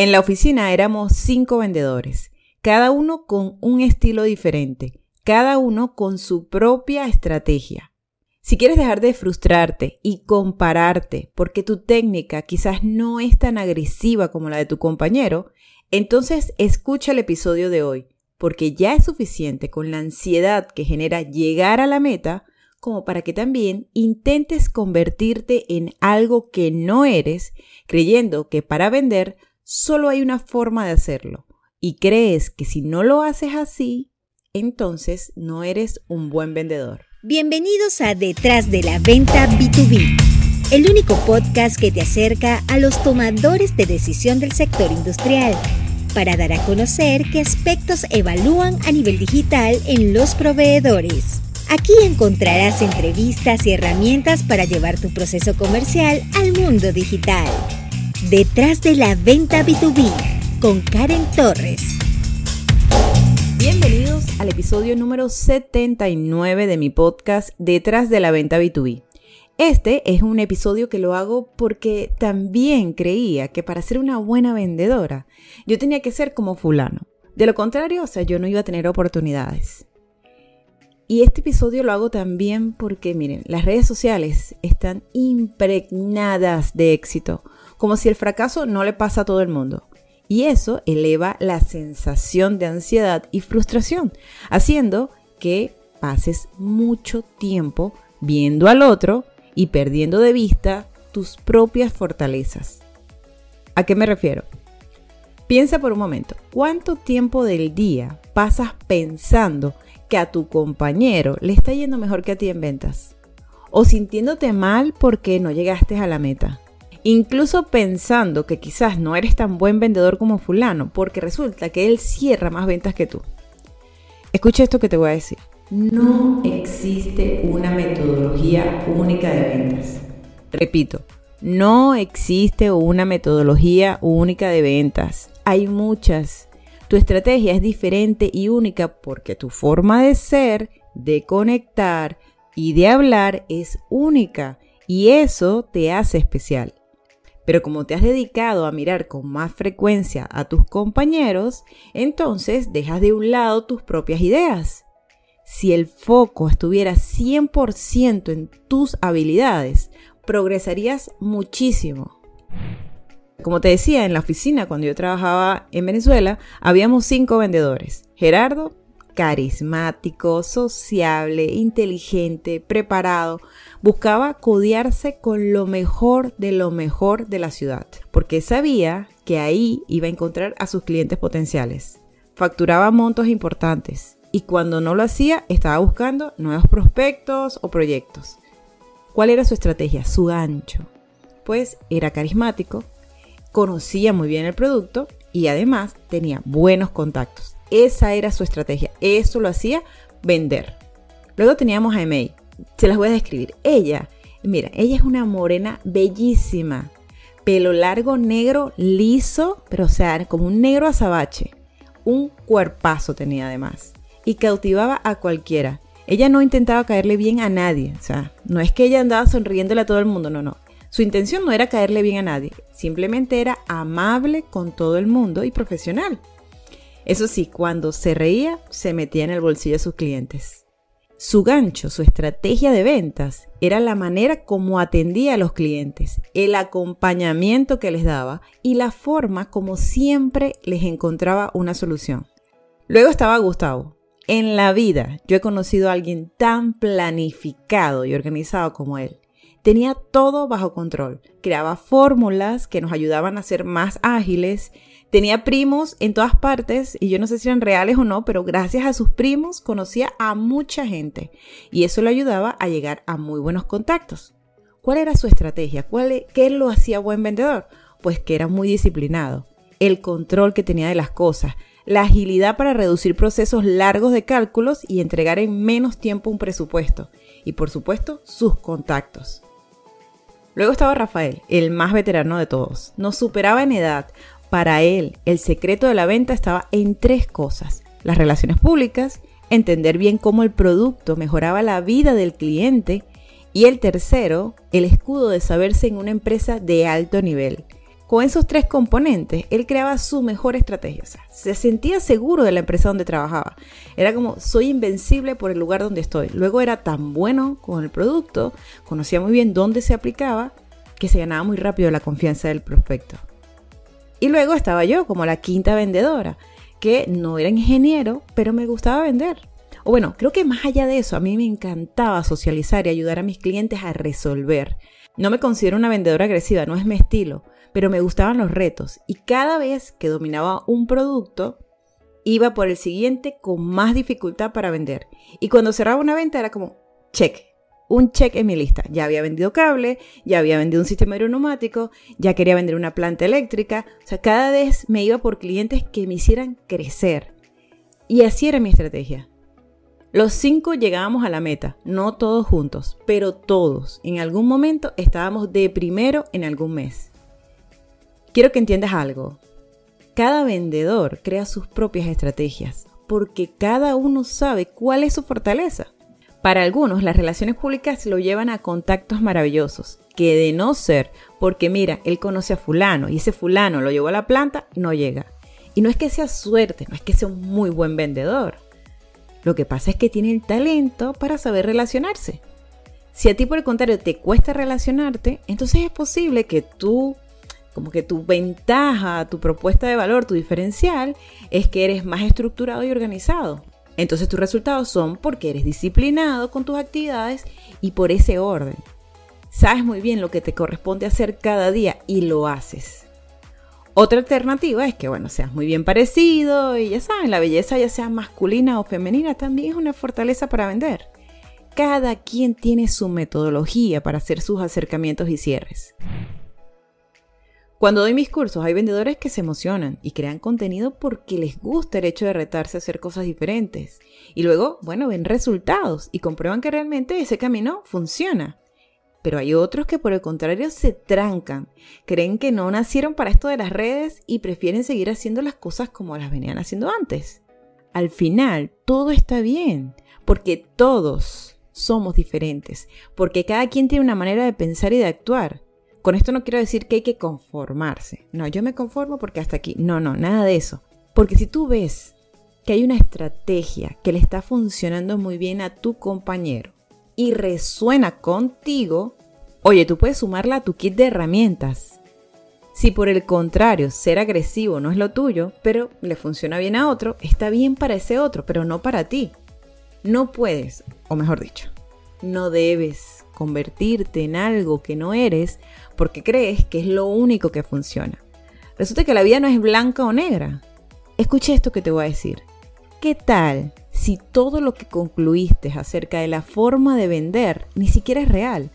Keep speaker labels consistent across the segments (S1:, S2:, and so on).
S1: En la oficina éramos cinco vendedores, cada uno con un estilo diferente, cada uno con su propia estrategia. Si quieres dejar de frustrarte y compararte porque tu técnica quizás no es tan agresiva como la de tu compañero, entonces escucha el episodio de hoy, porque ya es suficiente con la ansiedad que genera llegar a la meta como para que también intentes convertirte en algo que no eres, creyendo que para vender solo hay una forma de hacerlo, y crees que si no lo haces así, entonces no eres un buen vendedor.
S2: Bienvenidos a Detrás de la Venta B2B, el único podcast que te acerca a los tomadores de decisión del sector industrial para dar a conocer qué aspectos evalúan a nivel digital en los proveedores. Aquí encontrarás entrevistas y herramientas para llevar tu proceso comercial al mundo digital. Detrás de la venta B2B con Karen Torres.
S1: Bienvenidos al episodio número 79 de mi podcast Detrás de la venta B2B. Este es un episodio que lo hago porque también creía que para ser una buena vendedora yo tenía que ser como fulano. De lo contrario, o sea, yo no iba a tener oportunidades. Y este episodio lo hago también porque, miren, las redes sociales están impregnadas de éxito, como si el fracaso no le pasa a todo el mundo. Y eso eleva la sensación de ansiedad y frustración, haciendo que pases mucho tiempo viendo al otro y perdiendo de vista tus propias fortalezas. ¿A qué me refiero? Piensa por un momento, ¿cuánto tiempo del día pasas pensando que a tu compañero le está yendo mejor que a ti en ventas. O sintiéndote mal porque no llegaste a la meta. Incluso pensando que quizás no eres tan buen vendedor como fulano porque resulta que él cierra más ventas que tú. Escucha esto que te voy a decir. No existe una metodología única de ventas. Repito, no existe una metodología única de ventas. Hay muchas. Tu estrategia es diferente y única porque tu forma de ser, de conectar y de hablar es única y eso te hace especial. Pero como te has dedicado a mirar con más frecuencia a tus compañeros, entonces dejas de un lado tus propias ideas. Si el foco estuviera 100% en tus habilidades, progresarías muchísimo. Como te decía, en la oficina, cuando yo trabajaba en Venezuela, habíamos cinco vendedores. Gerardo, carismático, sociable, inteligente, preparado, buscaba codearse con lo mejor de lo mejor de la ciudad, porque sabía que ahí iba a encontrar a sus clientes potenciales. Facturaba montos importantes y cuando no lo hacía estaba buscando nuevos prospectos o proyectos. ¿Cuál era su estrategia? Su gancho. Pues era carismático, conocía muy bien el producto y además tenía buenos contactos. Esa era su estrategia. Eso lo hacía vender. Luego teníamos a May. Se las voy a describir. Ella, mira, ella es una morena bellísima. Pelo largo, negro, liso, pero o sea, como un negro azabache. Un cuerpazo tenía además. Y cautivaba a cualquiera. Ella no intentaba caerle bien a nadie. O sea, no es que ella andaba sonriéndole a todo el mundo, no, no. Su intención no era caerle bien a nadie, simplemente era amable con todo el mundo y profesional. Eso sí, cuando se reía, se metía en el bolsillo de sus clientes. Su gancho, su estrategia de ventas, era la manera como atendía a los clientes, el acompañamiento que les daba y la forma como siempre les encontraba una solución. Luego estaba Gustavo. En la vida yo he conocido a alguien tan planificado y organizado como él. Tenía todo bajo control. Creaba fórmulas que nos ayudaban a ser más ágiles. Tenía primos en todas partes y yo no sé si eran reales o no, pero gracias a sus primos conocía a mucha gente y eso le ayudaba a llegar a muy buenos contactos. ¿Cuál era su estrategia? ¿Cuál, e-, ¿Qué lo hacía buen vendedor? Pues que era muy disciplinado. El control que tenía de las cosas, la agilidad para reducir procesos largos de cálculos y entregar en menos tiempo un presupuesto. Y por supuesto, sus contactos. Luego estaba Rafael, el más veterano de todos. Nos superaba en edad. Para él, el secreto de la venta estaba en tres cosas. Las relaciones públicas, entender bien cómo el producto mejoraba la vida del cliente y el tercero, el escudo de saberse en una empresa de alto nivel. con esos tres componentes, él creaba su mejor estrategia. se sentía seguro de la empresa donde trabajaba. Era como, soy invencible por el lugar donde estoy. Luego era tan bueno con el producto, conocía muy bien dónde se aplicaba, que se ganaba muy rápido la confianza del prospecto. Y luego estaba yo como la quinta vendedora, que no era ingeniero, pero me gustaba vender. O bueno, creo que más allá de eso, a mí me encantaba socializar y ayudar a mis clientes a resolver. No me considero una vendedora agresiva, no es mi estilo, pero me gustaban los retos y cada vez que dominaba un producto, iba por el siguiente con más dificultad para vender. Y cuando cerraba una venta era como, check, un check en mi lista. Ya había vendido cable, ya había vendido un sistema aeroneumático, ya quería vender una planta eléctrica. O sea, cada vez me iba por clientes que me hicieran crecer. Y así era mi estrategia. Los cinco llegábamos a la meta, no todos juntos, pero todos. En algún momento estábamos de primero en algún mes. Quiero que entiendas algo. Cada vendedor crea sus propias estrategias porque cada uno sabe cuál es su fortaleza. Para algunos, las relaciones públicas lo llevan a contactos maravillosos, que de no ser porque mira, él conoce a fulano y ese fulano lo llevó a la planta, no llega. Y no es que sea suerte, no es que sea un muy buen vendedor. Lo que pasa es que tiene el talento para saber relacionarse. Si a ti por el contrario te cuesta relacionarte, entonces es posible que tú como que tu ventaja, tu propuesta de valor, tu diferencial es que eres más estructurado y organizado. Entonces tus resultados son porque eres disciplinado con tus actividades y por ese orden. Sabes muy bien lo que te corresponde hacer cada día y lo haces. Otra alternativa es que, bueno, seas muy bien parecido y ya saben, la belleza ya sea masculina o femenina también es una fortaleza para vender. Cada quien tiene su metodología para hacer sus acercamientos y cierres. Cuando doy mis cursos hay vendedores que se emocionan y crean contenido porque les gusta el hecho de retarse a hacer cosas diferentes. Y luego, bueno, ven resultados y comprueban que realmente ese camino funciona. Pero hay otros que por el contrario se trancan, creen que no nacieron para esto de las redes y prefieren seguir haciendo las cosas como las venían haciendo antes. Al final, todo está bien, porque todos somos diferentes, porque cada quien tiene una manera de pensar y de actuar. Con esto no quiero decir que hay que conformarse. No, yo me conformo porque hasta aquí. No, no, nada de eso. Porque si tú ves que hay una estrategia que le está funcionando muy bien a tu compañero y resuena contigo, oye, tú puedes sumarla a tu kit de herramientas. Si por el contrario ser agresivo no es lo tuyo, pero le funciona bien a otro, está bien para ese otro, pero no para ti. No puedes, o mejor dicho, no debes convertirte en algo que no eres porque crees que es lo único que funciona. Resulta que la vida no es blanca o negra. Escucha esto que te voy a decir. ¿Qué tal si todo lo que concluiste acerca de la forma de vender ni siquiera es real?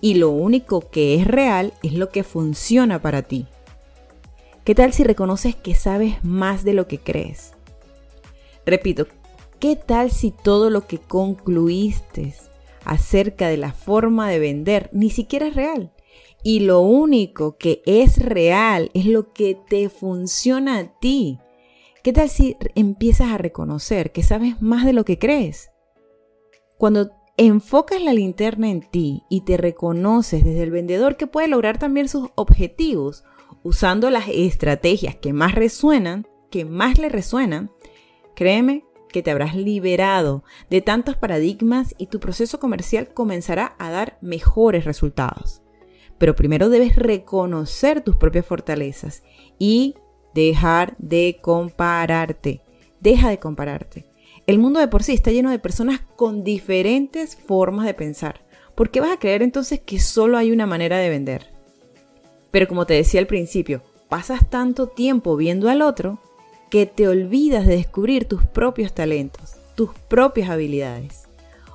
S1: Y lo único que es real es lo que funciona para ti. ¿Qué tal si reconoces que sabes más de lo que crees? Repito, ¿qué tal si todo lo que concluiste acerca de la forma de vender ni siquiera es real? Y lo único que es real es lo que te funciona a ti. ¿Qué tal si empiezas a reconocer que sabes más de lo que crees? Cuando enfocas la linterna en ti y te reconoces desde el vendedor que puede lograr también sus objetivos usando las estrategias que más resuenan, que más le resuenan, créeme que te habrás liberado de tantos paradigmas y tu proceso comercial comenzará a dar mejores resultados. Pero primero debes reconocer tus propias fortalezas y dejar de compararte. Deja de compararte. El mundo de por sí está lleno de personas con diferentes formas de pensar. ¿Por qué vas a creer entonces que solo hay una manera de vender? Pero como te decía al principio, pasas tanto tiempo viendo al otro que te olvidas de descubrir tus propios talentos, tus propias habilidades.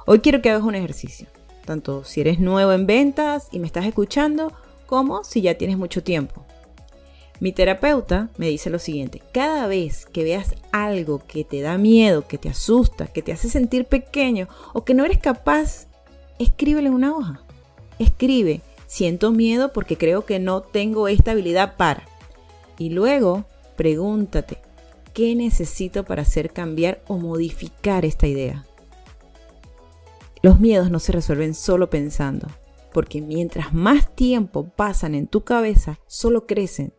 S1: Hoy quiero que hagas un ejercicio tanto si eres nuevo en ventas y me estás escuchando, como si ya tienes mucho tiempo. Mi terapeuta me dice lo siguiente, cada vez que veas algo que te da miedo, que te asusta, que te hace sentir pequeño o que no eres capaz, escríbele en una hoja. Escribe, siento miedo porque creo que no tengo esta habilidad para. Y luego pregúntate, ¿qué necesito para hacer cambiar o modificar esta idea? Los miedos no se resuelven solo pensando, porque mientras más tiempo pasan en tu cabeza, solo crecen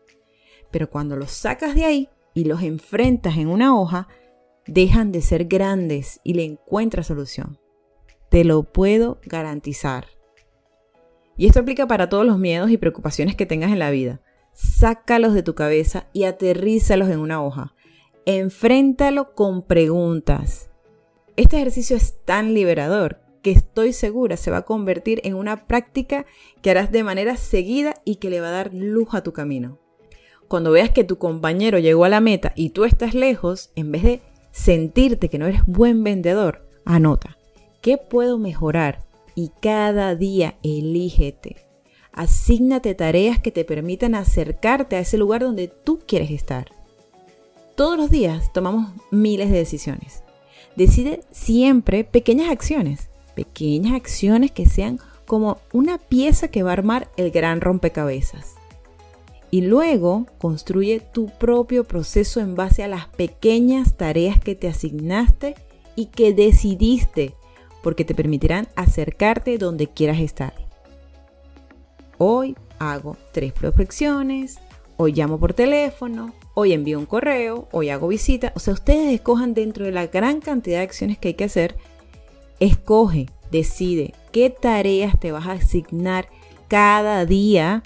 S1: Pero cuando los sacas de ahí y los enfrentas en una hoja, dejan de ser grandes y le encuentras solución. Te lo puedo garantizar. Y esto aplica para todos los miedos y preocupaciones que tengas en la vida. Sácalos de tu cabeza y aterrízalos en una hoja. Enfréntalo con preguntas. Este ejercicio es tan liberador que estoy segura se va a convertir en una práctica que harás de manera seguida y que le va a dar luz a tu camino. Cuando veas que tu compañero llegó a la meta y tú estás lejos, en vez de sentirte que no eres buen vendedor, anota, ¿qué puedo mejorar? Y cada día elígete. Asígnate tareas que te permitan acercarte a ese lugar donde tú quieres estar. Todos los días tomamos miles de decisiones. Decide siempre pequeñas acciones, pequeñas acciones que sean como una pieza que va a armar el gran rompecabezas y luego construye tu propio proceso en base a las pequeñas tareas que te asignaste y que decidiste, porque te permitirán acercarte donde quieras estar. Hoy hago tres prospecciones, hoy llamo por teléfono, hoy envío un correo, hoy hago visita. O sea, ustedes escojan dentro de la gran cantidad de acciones que hay que hacer, escoge, decide qué tareas te vas a asignar cada día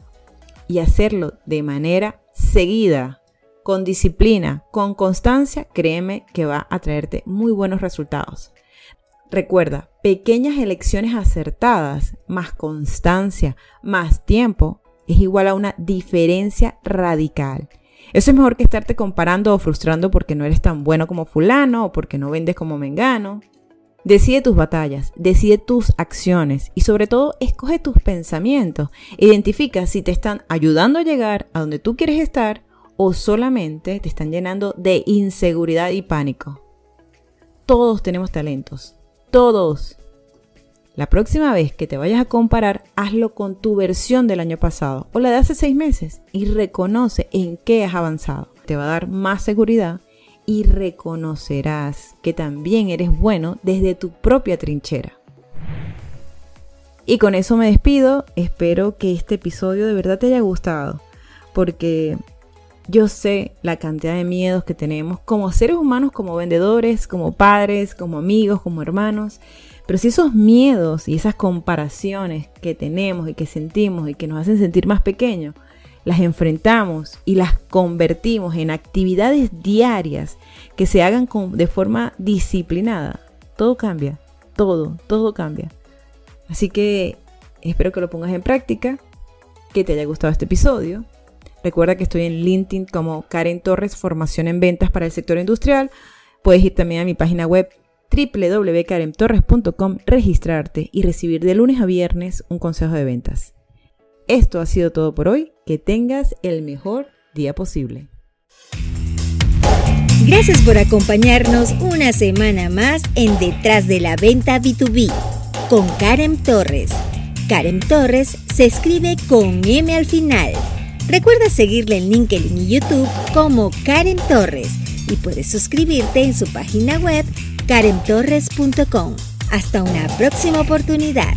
S1: y hacerlo de manera seguida, con disciplina, con constancia, créeme que va a traerte muy buenos resultados. Recuerda, pequeñas elecciones acertadas, más constancia, más tiempo, es igual a una diferencia radical. Eso es mejor que estarte comparando o frustrando porque no eres tan bueno como fulano o porque no vendes como mengano. Decide tus batallas, decide tus acciones y sobre todo escoge tus pensamientos. Identifica si te están ayudando a llegar a donde tú quieres estar o solamente te están llenando de inseguridad y pánico. Todos tenemos talentos, todos. La próxima vez que te vayas a comparar, hazlo con tu versión del año pasado o la de hace seis meses y reconoce en qué has avanzado. Te va a dar más seguridad y reconocerás que también eres bueno desde tu propia trinchera. Y con eso me despido, espero que este episodio de verdad te haya gustado, porque yo sé la cantidad de miedos que tenemos como seres humanos, como vendedores, como padres, como amigos, como hermanos, pero si esos miedos y esas comparaciones que tenemos y que sentimos y que nos hacen sentir más pequeños, las enfrentamos y las convertimos en actividades diarias que se hagan de forma disciplinada, todo cambia, todo, todo cambia. Así que espero que lo pongas en práctica, que te haya gustado este episodio. Recuerda que estoy en LinkedIn como Karen Torres, formación en ventas para el sector industrial. Puedes ir también a mi página web www.karentorres.com, registrarte y recibir de lunes a viernes un consejo de ventas. Esto ha sido todo por hoy. Que tengas el mejor día posible.
S2: Gracias por acompañarnos una semana más en Detrás de la Venta B2B con Karen Torres. Karen Torres se escribe con M al final. Recuerda seguirle en LinkedIn y YouTube como Karen Torres y puedes suscribirte en su página web karentorres.com. Hasta una próxima oportunidad.